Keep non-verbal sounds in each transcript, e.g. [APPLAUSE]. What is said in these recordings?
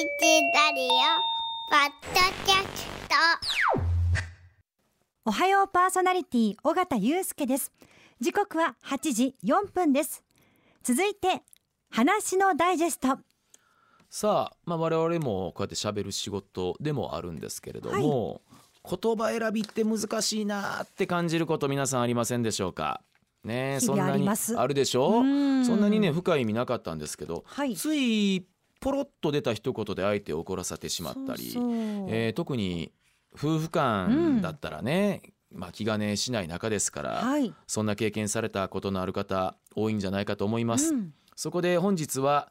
ラリオポッドキャスト。おはようパーソナリティ尾形祐介です。時刻は8時4分です。続いて話のダイジェスト。さあ、まあ、我々もこうやって喋る仕事でもあるんですけれども、言葉選びって難しいなって感じること皆さんありませんでしょうか？ねそんなに々あります。あるでしょ？うん。そんなにね深い意味なかったんですけど、はい。ついポロッと出た一言で相手を怒らせてしまったりそえー特に夫婦間だったらね、まあ、気兼ねしない中ですから、はい、そんな経験されたことのある方多いんじゃないかと思います。うん。そこで本日は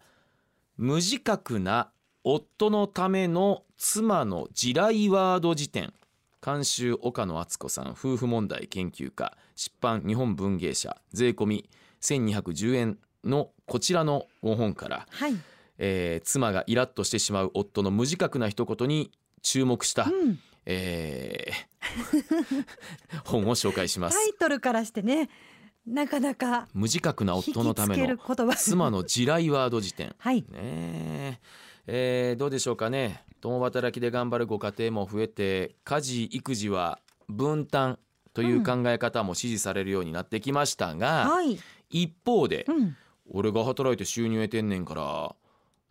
無自覚な夫のための妻の地雷ワード辞典。監修岡野敦子さん夫婦問題研究家出版日本文芸社税込み1210円のこちらの5本から、はい、えー妻がイラッとしてしまう夫の無自覚な一言に注目した、うん、えー本を紹介します。タイトルからしてねなかなか無自覚な夫のための妻の地雷ワード辞典。はい。ねえ。えーどうでしょうかね。共働きで頑張るご家庭も増えて家事育児は分担という考え方も支持されるようになってきましたが、はい、一方で、うん、俺が働いて収入得てんねんから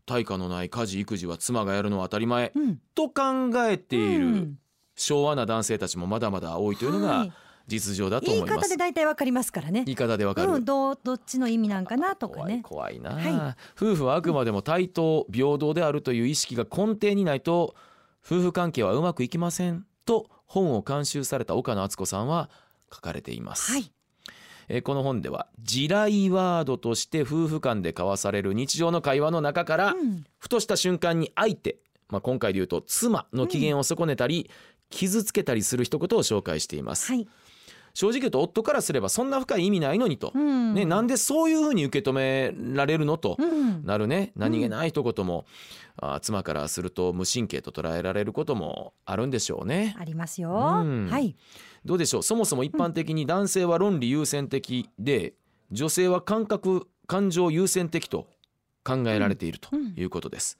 対価のない家事育児は妻がやるのは当たり前うん、と考えているうん。昭和な男性たちもまだまだ多いというのがはい。実情だと言い思います。方で大体わかりますからね。言い方でわかる、うん、どうどっちの意味なんかなとか怖いね怖いな、は夫婦はあくまでも対等平等であるという意識が根底にないと夫婦関係はうまくいきませんと本を監修された岡野敦子さんは書かれています、はいえーこの本では地雷ワードとして夫婦間で交わされる日常の会話の中から、うん。ふとした瞬間に相手、まあ、今回で言うと妻の機嫌を損ねたり、傷つけたりする一言を紹介しています、はい、正直言うと夫からすればそんな深い意味ないのにと、うん。ね、なんでそういうふうに受け止められるのとうん。なるね。何気ない一言も、あー妻からすると無神経と捉えられることもあるんでしょうね。ありますよ、うん。はい。どうでしょう？そもそも一般的に男性は論理優先的で女性は感覚感情優先的と考えられているとうん。いうことです。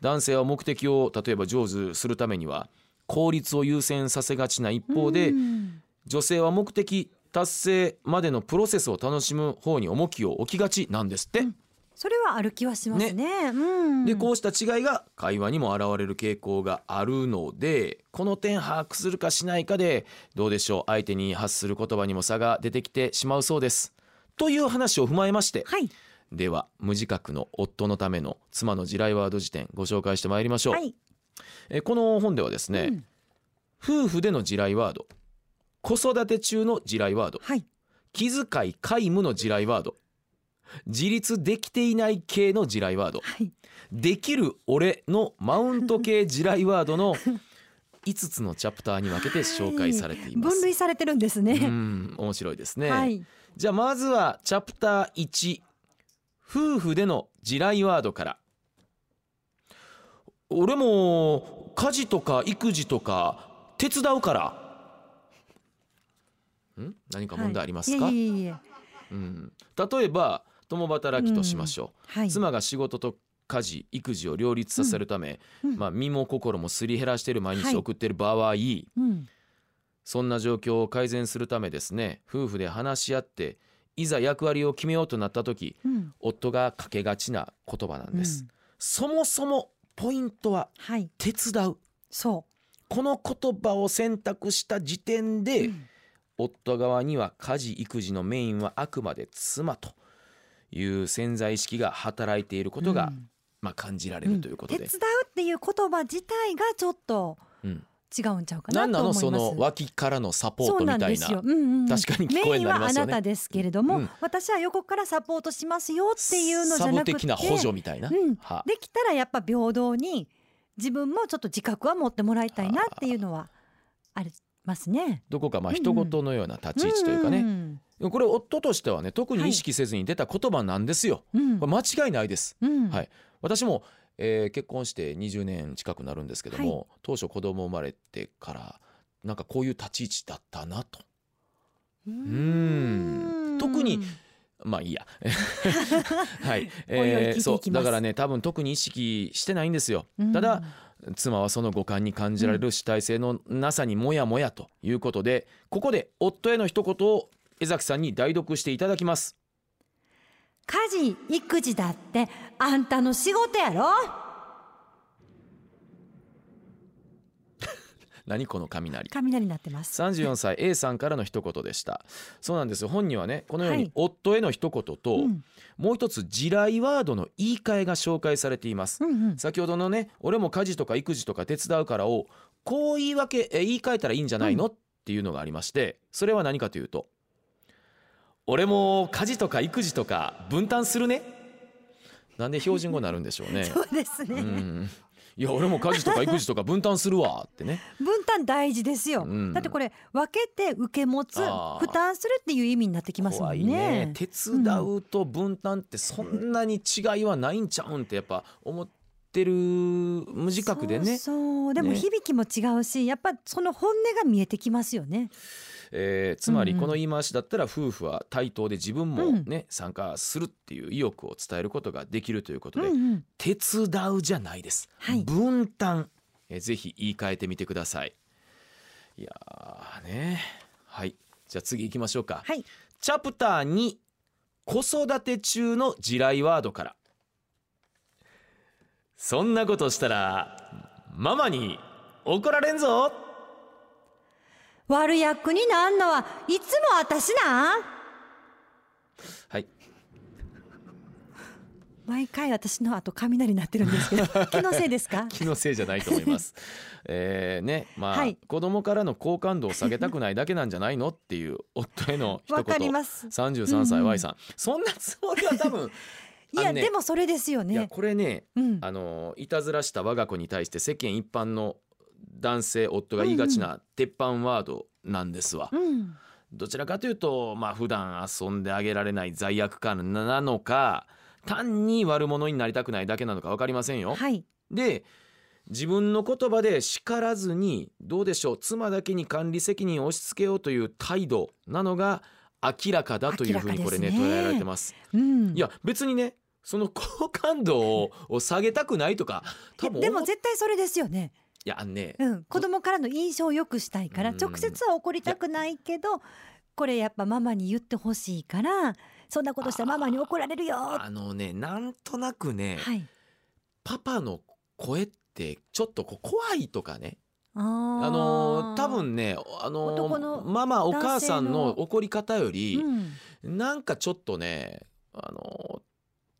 男性は目的を例えば成就するためには効率を優先させがちな一方で、うん女性は目的達成までのプロセスを楽しむ方に重きを置きがちなんですって。それはある気はしますね。うん、でこうした違いが会話にも現れる傾向があるのでこの点把握するかしないかでどうでしょう相手に発する言葉にも差が出てきてしまうそうです。という話を踏まえましてはいでは無自覚の夫のための妻の地雷ワード辞典ご紹介してまいりましょう。はい、えこの本ではですね、うん夫婦での地雷ワード子育て中の地雷ワード。はい、気遣い皆無の地雷ワード。自立できていない系の地雷ワード。はい、できる俺のマウント系地雷ワードの [LAUGHS] 5つのチャプターに分けて紹介されています。分類されてるんですうね。ん。面白いですね、はい、じゃあまずはチャプター1夫婦での地雷ワードから。俺も家事とか育児とか手伝うからん？何か問題ありますか、はい、いえいえいえ。うん、例えば共働きとしましょう、はい、妻が仕事と家事育児を両立させるため、うん。まあ、身も心もすり減らしている毎日を送っている場合、うん、そんな状況を改善するためですね夫婦で話し合っていざ役割を決めようとなった時うん、夫がかけがちな言葉なんです、うん。そもそもポイントははい、手伝う。そこの言葉を選択した時点う。で、うん夫側には家事育児のメインはあくまで妻という潜在意識が働いていることが、うん。まあ、感じられるということで、手伝うっていう言葉自体がちょっとうん違うんちゃうかな何なと思います。のその脇からのサポートみたいな確かに聞こえになりますよね。メインはあなたですけれども、うん。私は横からサポートしますよっていうのじゃなくて、サブ的な補助みたいな、うん。は。できたらやっぱ平等に自分もちょっと自覚は持ってもらいたいなっていうのはありますね。どこかまあ人事のような立ち位置というかね、んこれ夫としてはね特に意識せずに出た言葉なんですよ、うん。これ間違いないです。うん。はい。私も、えー結婚して20年近くなるんですけども、は当初子供生まれてからなんかこういう立ち位置だったなと。ううん。特にまあいいや。[LAUGHS] はい、おいおい聞いていきます。そう。だからね多分特に意識してないんですよ。うん。ただ妻はその五感に感じられる主体性のなさにもやもやということでここで夫への一言を江崎さんに代読していただきます。家事育児だってあんたの仕事やろ。何この雷？雷になってます。34歳 A さんからの一言でした。そうなんですよ。本にはねこのようにはい。夫への一言と、うん。もう一つ地雷ワードの言い換えが紹介されています、うんうん。先ほどのね俺も家事とか育児とか手伝うからをこう言い訳え言い換えたらいいんじゃないの、っていうのがありましてそれは何かというと俺も家事とか育児とか分担するね？なんで標準語になるんでしょうね。[LAUGHS] そうですね、うんいや俺も家事とか育児とか分担するわ [LAUGHS] ってね。分担大事ですよ、うん。だってこれ分けて受け持つ負担するっていう意味になってきますもんね。ね。手伝うと分担ってそんなに違いはないんちゃうんってやっぱ思ってる無自覚でね。そうそう。でもね。響きも違うし、やっぱその本音が見えてきますよねえーつまりうんうん。この言い回しだったら夫婦は対等で自分もね、参加するっていう意欲を伝えることができるということで、うんうん。手伝うじゃないです、はい。分担、えーぜひ言い換えてみてください。いやーね。はい。じゃあ次行きましょうか、はい。チャプター2子育て中の地雷ワードから。そんなことしたらママに怒られんぞ悪役になんのはいつも私なん？はい。[LAUGHS] 毎回私の後雷になってるんですけど [LAUGHS] 気のせいですか？[LAUGHS] 気のせいじゃないと思います。えーねまあ、はい。子供からの好感度を下げたくないだけなんじゃないのっていう夫への一わかり言ます。33歳うんうん。Y さん、そんなつもりは多分いや、ねでもそれですよいやねこれねうん。あのいたずらした我が子に対して世間一般の男性夫が言いがちな鉄板ワードなんですわ。うん。どちらかというとまあ普段遊んであげられない罪悪感なのか単に悪者になりたくないだけなのか分かりませんよ。はい。で自分の言葉で叱らずにどうでしょう妻だけに管理責任を押し付けようという態度なのが明らかだというふうにこれねね捉えられてます。うん。いや別にねその好感度をを下げたくないとか多分でも絶対それですよねいやあのねうん、子供からの印象を良くしたいからうん。直接は怒りたくないけどこれやっぱママに言ってほしいからそんなことしたらママに怒られるよ。はあのねなんとなくね、い。パパの声ってちょっとこう怖いとかねああの多分ねあ男ののママお母さんの怒り方より、うん、なんかちょっとねあの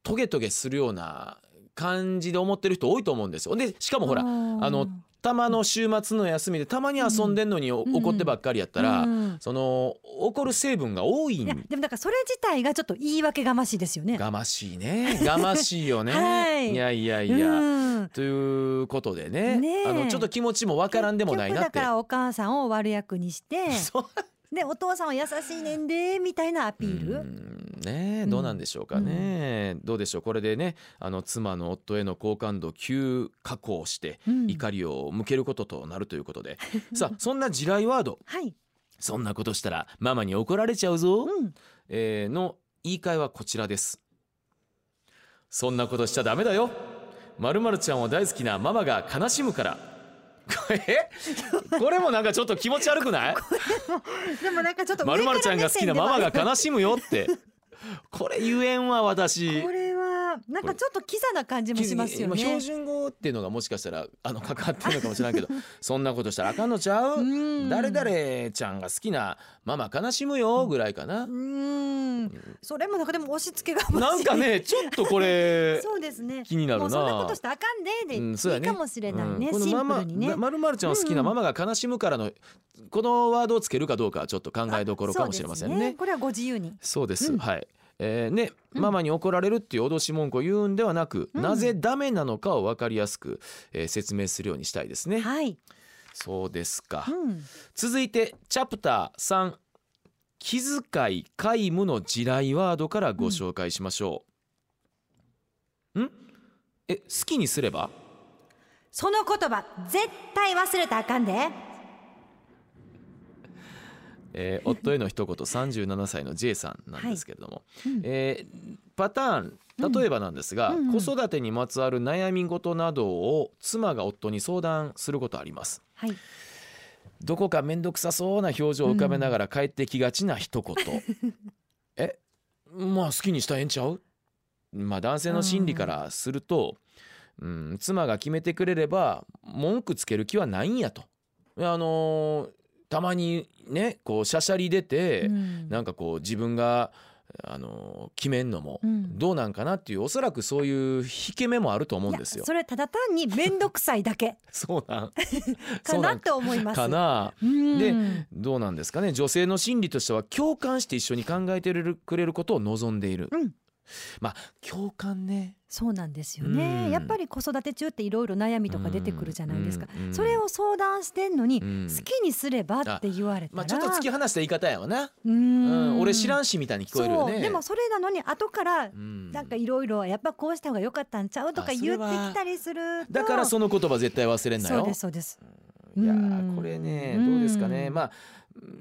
トゲトゲするような感じで思ってる人多いと思うんですよ。でしかもほらあのたまの週末の休みでたまに遊んでんのにおうん。怒ってばっかりやったら、うんその怒る成分が多い。んいやでもだからそれ自体がちょっと言い訳がましいですよね。がましいね。がましいよね。[LAUGHS] はい。やいやいや、うん。ということでね。ねえ。あのちょっと気持ちもわからんでもないなって。だか。らお母さんを悪役にして [LAUGHS] そうでお父さんは優しいねんでみたいなアピーうル。ん。ねどうなんでしょうかね、どうでしょう。これでねあの妻の夫への好感度急下降してうん。怒りを向けることとなるということで、[LAUGHS] さあそんな地雷ワード。はい、そんなことしたらママに怒られちゃうぞ、うん、えーの言い換えはこちらです。そんなことしちゃダメだよ。まるまるちゃんを大好きなママが悲しむからこれ？[LAUGHS] これもなんかちょっと気持ち悪くない？でもなんかちょっとまるまるちゃんが好きなママが悲悲しむよって。[LAUGHS] これ言えんわ私。これはなんかちょっとキザな感じもしますよ今標ね。準語っていうのがもしかしたらあの関わってるのかもしれないけど [LAUGHS] そんなことしたらあかんのちゃう？うん。誰々ちゃんが好きなママ悲しむよ？ぐらいかな？うーん、それもなんかでも押し付けがなんかねちょっとこれ [LAUGHS] そうですね。気になるな。そんなことしたらあかんでで、うんそうやね。いいかもしれないね。うん。シンプルにね。まるまるちゃんを好きなママが悲しむからのこのワードをつけるかどうかはちょっと考えどころかもしれませんそうですね。これはご自由に。そうです、うん。はい。えーね、うんママに怒られるっていう脅し文句を言うんではなく、うんなぜダメなのかを分かりやすく、えー説明するようにしたいですね。はい。そうですか。うん。続いてチャプター3気遣い皆無の地雷ワードからご紹介しましょう。ん？え好きにすれば？その言葉絶対忘れたらあかんで。えー夫への一言37歳の J さんなんですけれども、うん。えーパターン例えばなんですが、うんうん。うん子育てにまつわる悩み事などを妻が夫に相談することあります。はい。どこか面倒くさそうな表情を浮かべながら帰ってきがちな一言、[LAUGHS] えまあ好きにしたらええんちゃう？まあ男性の心理からすると、うん、妻が決めてくれれば文句つける気はないんやと。あのーたまにねこうしゃしゃり出て、うん。なんかこう自分があのー決めんのもうん。どうなんかなっていうおそらくそういう引け目もあると思うんですよ。それただ単に面倒くさいだけ。[LAUGHS] そうなん。[LAUGHS] かなと思います。かな。うん。でどうなんですかね。女性の心理としては共感して一緒に考えてくれることを望んでいる、うんまあ共感ね。そうなんですよね、うん。やっぱり子育て中っていろいろ悩みとか出てくるじゃないですか、うんうんそれを相談してんのに、うん。好きにすればって言われたら、まあちょっと突き放した言い方やわな、ううん。ん俺知らんしみたいに聞こえるよね。でもそれなのに後からうん。なんかいろいろやっぱこうした方が良かったんちゃうとか言ってきたりすると。だからその言葉絶対忘れんなよ。そうですそうです。いやこれねうんどうですかね。まあ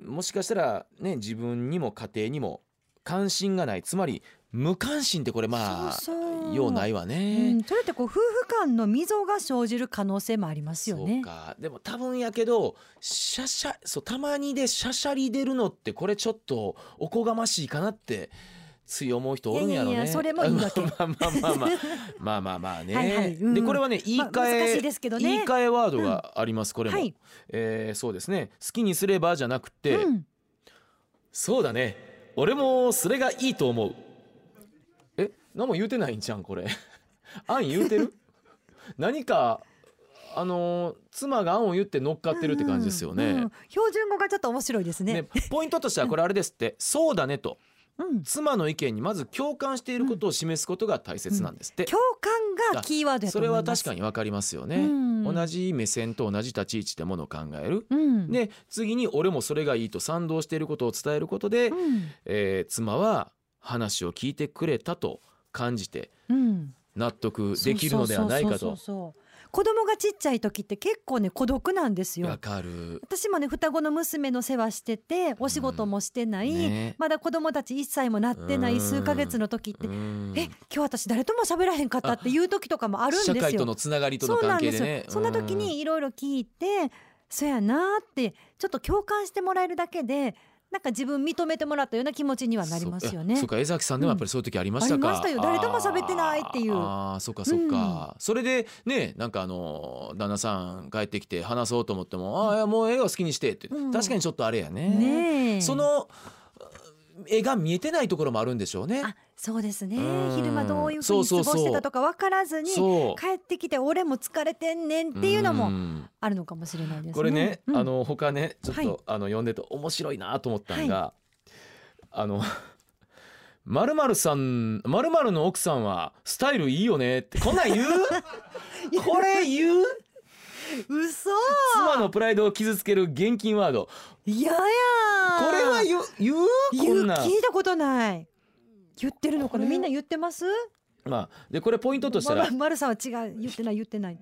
もしかしたらね自分にも家庭にも関心がない。つまり無関心ってこれまあそうないわうね、ん、それってこう夫婦間の溝が生じる可能性もありますよそうね。か。でも多分やけどシャシャそうたまにでシャシャリ出るのってこれちょっとおこがましいかなってつい思う人おるんやろね。いやいやいやそれもいいわけまあまあまあまあ。まあまあまあね。はいはい。うん。でこれはね言い換え、まあ難しいですけどね。言い換えワードがあります、これも、はい。えーそうですね。好きにすればじゃなくて、うん、そうだね。俺もそれがいいと思う。え何も言うてないんじゃんこれ。[LAUGHS] 案言うてる？何かあのー妻が案を言って乗っかってるって感じですよね,、うんうん。標準語がちょっと面白いですね。ねポイントとしてはこれあれですって。そうだねと。うん、妻の意見にまず共感していることを示すことが大切なんですって、共感がキーワードそれ。は確かにわかりますよね、うん。同じ目線と同じ立ち位置でものを考える、うん、で次に俺もそれがいいと賛同していることを伝えることで、うん、えー妻は話を聞いてくれたと感じてうん、納得できるのではないかと。子供がちっちゃい時って結構ね孤独なんですよ。わ。かる。私もね双子の娘の世話しててお仕事もしてない、ね。まだ子供たち1歳もなってなうん。い数ヶ月の時って、うん。え今日私誰とも喋らへんかったっていう時とかもあるんですよ。社会とのつながりとのそうなんで関係ですねよ。そんな時にいろいろ聞いて、そやなーってちょっと共感してもらえるだけでなんか自分認めてもらったような気持ちにはなりますよね。そうか江崎さんでもやっぱりそういう時ありましたか、ありましたよ。誰とも喋ってないっていう。あーあーそうかそうか、それでねなんかあの旦那さん帰ってきて話そうと思っても「ああいやもう絵を好きにして」って、うん。確かにちょっとあれやね。ねえ。その絵が見えてないところもあるんでしょうね。あそうですね。うん。昼間どういうふうに過ごしてたとか分からずに帰ってきて俺も疲れてんねんっていうのもん。あるのかもしれないですね。これね、うん。あの他ねちょっと、はいあの読んでて面白いなと思ったのが、あの [LAUGHS] まるまるさんまるまるの奥さんはスタイルいいよねってこんなん言う？[LAUGHS] これ言う？嘘。妻のプライドを傷つける現金ワード。いややこれは言う？言う？言うんこなん。聞いたことない言ってるのかな？みんな言ってます？まあでこれポイントとしたらまま丸さんは違う言ってない言ってない。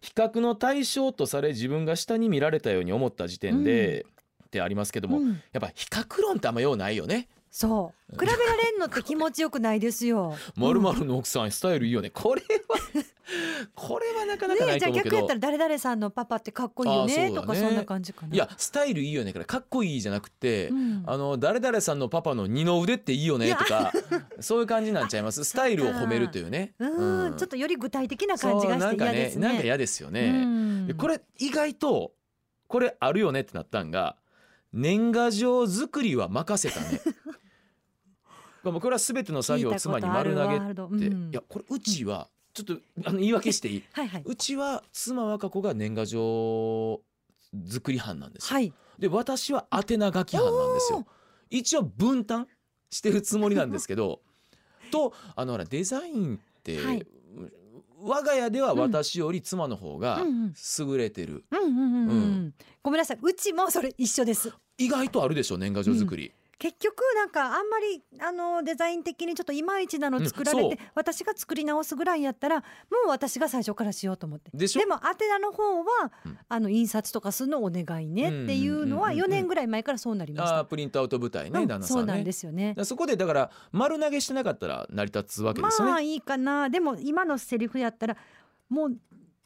比較の対象とされ自分が下に見られたように思った時点で、ってありますけども、うん。やっぱ比較論ってあんまようないよね。そう。比べられんのって気持ちよくないですよ。[LAUGHS] まるまるの奥さんスタイルいいよね。これは [LAUGHS] これはなかなかないと思うけど。逆やったら誰々さんのパパってかっこいいよあねね。とかそんな感じかな。いやスタイルいいよねからかっこいいじゃなくて、うん。あの誰々さんのパパの二の腕っていいよねとかそういう感じなんちゃいます。スタイルを褒めるというね。うん。ちょっとより具体的な感じがして嫌ですね。なんか嫌ですよね。これ意外とこれあるよねってなったんが年賀状作りは任せたね。[LAUGHS] これは全ての作業を妻に丸投げって、聞いやこれうちはちょっとあの言い訳していい？はいはい。うちは妻和歌子が年賀状作り班なんですよ、はい。で私は宛名書き班なんですよ。一応分担してるつもりなんですけど [LAUGHS] とあのほらデザインって、はい。我が家では私より妻の方が優れてる、うんうん、うん。ごめんなさい。うちもそれ一緒です。意外とあるでしょ年賀状作り、結局なんかあんまりあのデザイン的にちょっといまいちなの作られて、うん私が作り直すぐらいやったらもう私が最初からしようと思って。でしょも宛名の方は、うん。あの印刷とかするのお願いねっていうのはうんうんうんうん4年ぐらい前からそうなりました。あープリントアウト舞台ね、うん旦那さね。そうんなんですよね。そこでだから丸投げしてなかったら成り立つわけですよね、まあいいかな。でも今のセリフやったらもう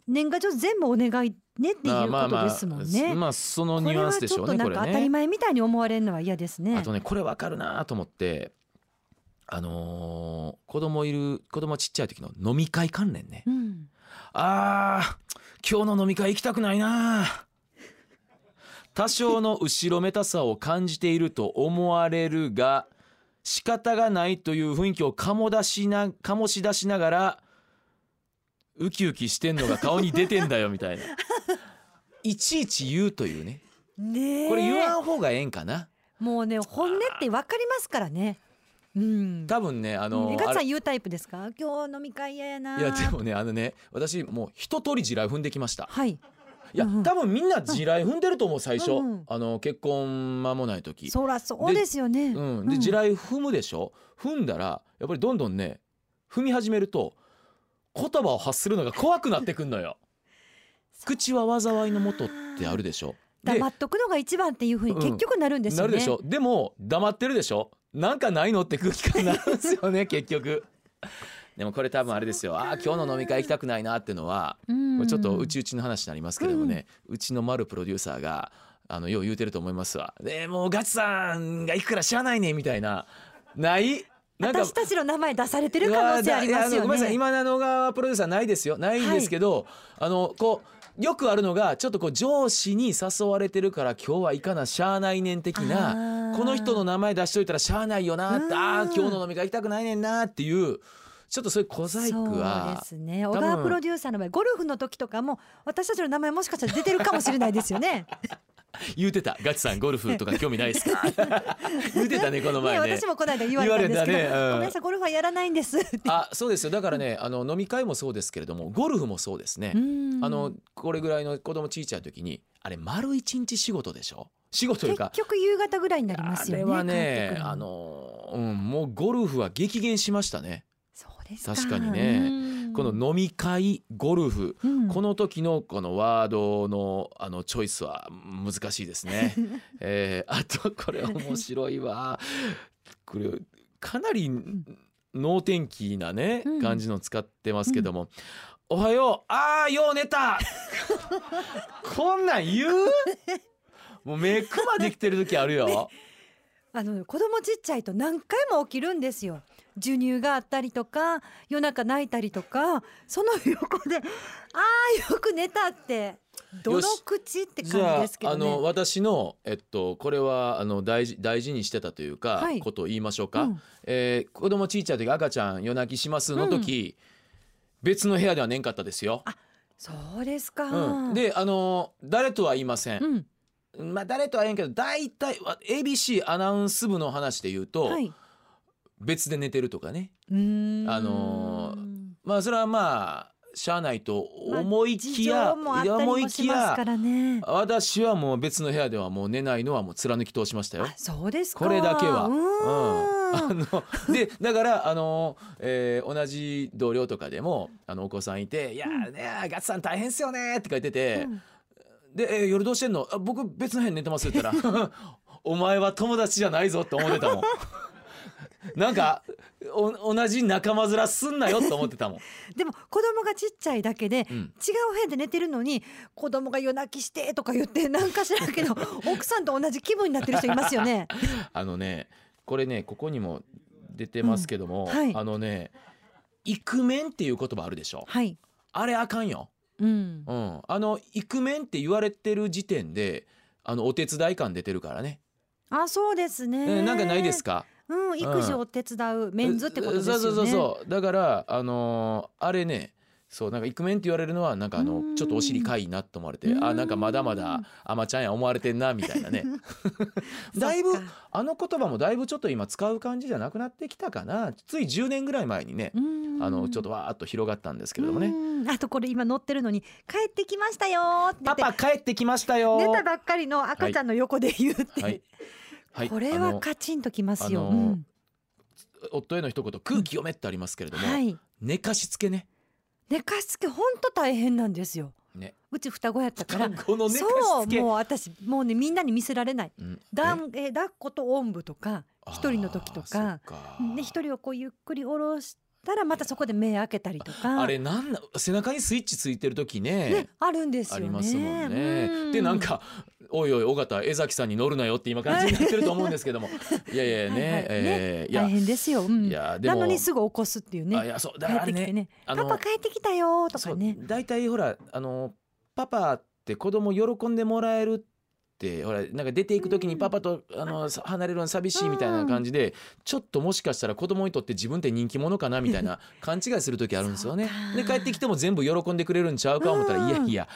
年賀状全部お願いねっていうことですもんね。まあそのニュアンスでしょうねこれこれはちょっとなんか当たりね前みたいに思われるのは嫌ですね。あとねこれわかるなと思ってあのー子供いる子供ちっちゃい時の飲み会関連ねうん、あー今日の飲み会行きたくないな多少の後ろめたさを感じていると思われるが仕方がないという雰囲気を醸出しな醸し出しながらウキウキしてんのが顔に出てんだよみたいな。[LAUGHS] いちいち言うというね。ねえ。これ言わん方がええんかな。もうね本音ってわかりますからね。うん。多分ねあのえガさん言うタイプですか？今日飲み会嫌やな。いやでもねあのね私もう一通り地雷踏んできました。はい。いやうんうん。多分みんな地雷踏んでると思う最初。うんうん。あの結婚間もない時。そらそうですよね。うん、で地雷踏むでしょ？踏んだらやっぱりどんどんね踏み始めると言葉を発するのが怖くなってくんのよ。[LAUGHS] 口は災いのもとってあるでしょ。で黙っとくのが一番っていうふうにうん。結局なるんですよね。なるでしょ。でも黙ってるでしょ。なんかないのって空気感になるんですよね [LAUGHS] 結局。でもこれ多分あれですよ。あー今日の飲み会行きたくないなってのはうん。これちょっとうちうちの話になりますけれどもね、うちの丸プロデューサーがあのよう言うてると思いますわでもうガチさん。が行くから知らないねみたいなない私たちの名前出されてる可能性ありますよいやあのごめんなさい。ね。今の側プロデューサーないですよ。ないんですけど、あのこうよくあるのがちょっとこう上司に誘われてるから今日は行かなしゃあないねん的あなー。この人の名前出しといたらしゃあないよなあ今日の飲み会行きたくないねんなっていうちょっとそういう小細工そうはですね。小川プロデューサーの場合、ゴルフの時とかも私たちの名前もしかしたら出てるかもしれないですよね。[LAUGHS] 言うてた。ガチさんゴルフとか興味ないですか？[LAUGHS] 言うてたねこの前ね。私もこの間言われたんですけど、ねうん。ごめんなさいゴルフはやらないんです。あそうですよ。だからねあの飲み会もそうですけれどもゴルフもそうですね、うん。あのこれぐらいの子供小さい時にあれ丸一日仕事でしょ？仕事というか結局夕方ぐらいになりますよね。あれはねあの、うん、もうゴルフは激減しましたね確かにねうんこの飲み会ゴルフ、うんこの時のこのワードのあのチョイスは難しいですね。[LAUGHS] えーあとこれ面白いわ。これかなり能天気なね、うん感じの使ってますけども。おはようああよう寝たこんなん言う？もう目くまできてる時あるよ。[LAUGHS] あの子供ちっちゃいと何回も起きるんですよ。授乳があったりとか夜中泣いたりとかその横で「ああよく寝た」ってどの口って感じですけどあのね。私のえっとこれはあの大事大事にしてたというか、はいことを言いましょうか。うんえー子供ちいちゃい時赤ちゃん夜泣きしますの時、別の部屋では寝んかったですよ。そうですか。うん、であの誰とは言いません。うん、まあ誰とは言えんけど大体わ ABC アナウンス部の話で言うと、はい。別で寝てるとかねうーんあのまあそれはまあしゃあないとまあ思いきや、事情もあ思もいきや。私はもう別の部屋ではもう寝ないのはもう貫き通しましたよあ。そうですか。これだけは。うーんあのでだからあの、えー同じ同僚とかでもあのお子さんいて「いやーねガッツさん大変っすよね」って書いててうん「で、えー夜どうしてんの？あ僕別の部屋に寝てます」って言ったら「[LAUGHS] お前は友達じゃないぞ」って思ってたもん。なんかお同じ仲間面すんなよって思ってたもん。[LAUGHS] でも子供がちっちゃいだけで、うん違う部屋で寝てるのに子供が夜泣きしてとか言ってなんか知らんけど [LAUGHS] 奥さんと同じ気分になってる人いますよね。[LAUGHS] あのねこれねここにも出てますけども、うんはいあのね「イクメン」っていう言葉あるでしょ？はい。あれあかんよ。うん。うん、あのイクメンって言われてる時点であのお手伝い感出てるからね、あそうですね。えなんかないですか？うん育児を手伝うメンズってことですよね。そうそうそうそう。だからあのーあれねそうなんかイクメンって言われるのはなんかあのうん。ちょっとお尻かいなと思われてうん。あなんかまだまだ甘ちゃんや思われてんなみたいなね。[LAUGHS] だいぶあの言葉もだいぶちょっと今使う感じじゃなくなってきたかな。つい10年ぐらい前にねうん。あのちょっとわーっと広がったんですけれどもね。うん。あとこれ今載ってるのに帰ってきましたよって言って。パパ帰ってきましたよ寝たばっかりの赤ちゃんの横で言うって、はい。はいこれあのはカチンときますよ。うん夫への一言空気読めってありますけれども、はい。寝かしつけね寝かしつけ本当大変なんですよ。ねうち双子やったから。そうもう私もうねみんなに見せられない。うんだんえ抱っことおんぶとかえ一人の時とかかで一人をこうゆっくり下ろしたらまたそこで目開けたりとか。あれなんな背中にスイッチついてる時ねねあるんですよね。ありますもんね。うでなんか「おいおい尾形江崎さんに乗るなよ」って今感じになってると思うんですけども [LAUGHS] いやいやねはいはいえーいや大変ですよ。うんいやでもなのにすぐ起こすっていうね。あいやそうだ帰からねってきてね。パパ帰ってきたよとかね。大体ほらあのパパって子供喜んでもらえるってほらなんか出ていく時にパパと、あのさ離れるの寂しいみたいな感じで、ちょっともしかしたら子供にとって自分って人気者かなみたいな勘違いする時あるんですよね。でか帰ってきても全部喜んでくれるんちゃうか思ったら、うんいやいや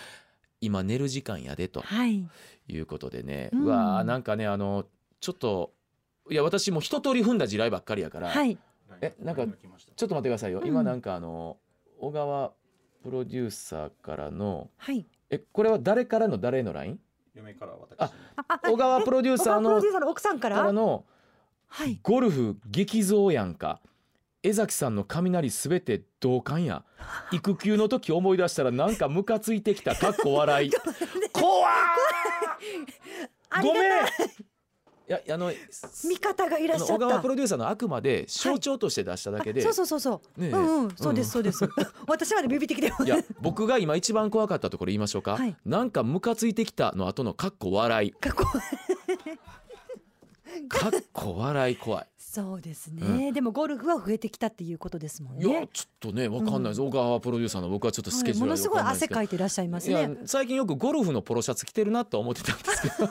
今寝る時間やでとはい。いうことでね、ううんわーなんかねあのちょっといや私も一通り踏んだ地雷ばっかりやから、はい。えなんかちょっと待ってくださいよ、うん。今なんかあの小川プロデューサーからのはい。えこれは誰からの誰への LINE? 嫁から私。小川プロデューサーの岡プロデューサーの奥さんか。かららのはい。ゴルフ激増やんか。江崎さんの雷すべて同感や。[LAUGHS] 育休の時思い出したらなんかムカついてきた。かっこ笑い。[LAUGHS] 怖ありがごめん。いやあの味方がいらっしゃった。小川プロデューサーのあくまで象徴として出しただけで、あそうそうそうそう。ねえ。うんうん。そうですそうです。[LAUGHS] 私までビビってきていや僕が今一番怖かったところ言いましょうか、はい。なんかムカついてきたの後のかっこ笑い。かっこ [LAUGHS] かっこ笑い怖い。そうですね、でもゴルフは増えてきたっていうことですもんね。いやちょっとねわかんないです、小川プロデューサーの僕はちょっとスケジュールはいものすごい汗かいてらっしゃいますいやね。最近よくゴルフのポロシャツ着てるなとは思ってたんですけど。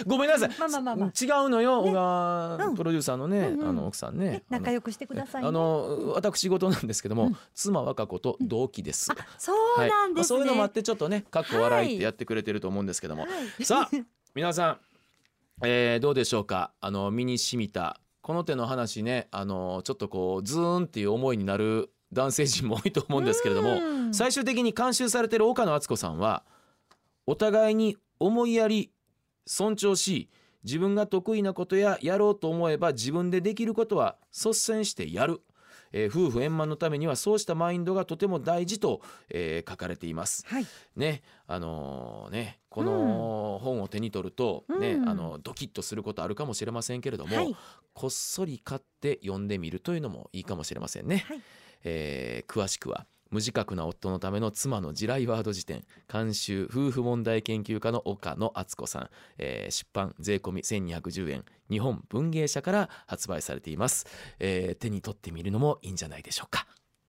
[LAUGHS] ごめんなさい、まあまあまあまあ。違うのよ、小川うんプロデューサーのね、うんうん。あの奥さんね。ね仲良くしてくださいね。あの私事なんですけども、うん。妻和歌子と同期です、そうなんですね。まあそういうのもあってちょっとねかっこ笑いっはい。てやってくれてると思うんですけども、はい。さあ皆さん、えーどうでしょうか？あの身に染みたこの手の話ねあのちょっとこうズーンっていう思いになる男性陣も多いと思うんですけれどもうん最終的に監修されてる岡野敦子さんはお互いに思いやり尊重し自分が得意なことややろうと思えば自分でできることは率先してやる、えー夫婦円満のためにはそうしたマインドがとても大事と、えー書かれています。はい。ねあのーねこの本を手に取ると、ねうん。あのドキッとすることあるかもしれませんけれども、はい。こっそり買って読んでみるというのもいいかもしれませんね。はい。えー詳しくは無自覚な夫のための妻の地雷ワード辞典監修夫婦問題研究家の岡野敦子さん、えー出版税込み1210円。日本文芸社から発売されています、えー手に取ってみるのもいいんじゃないでしょうか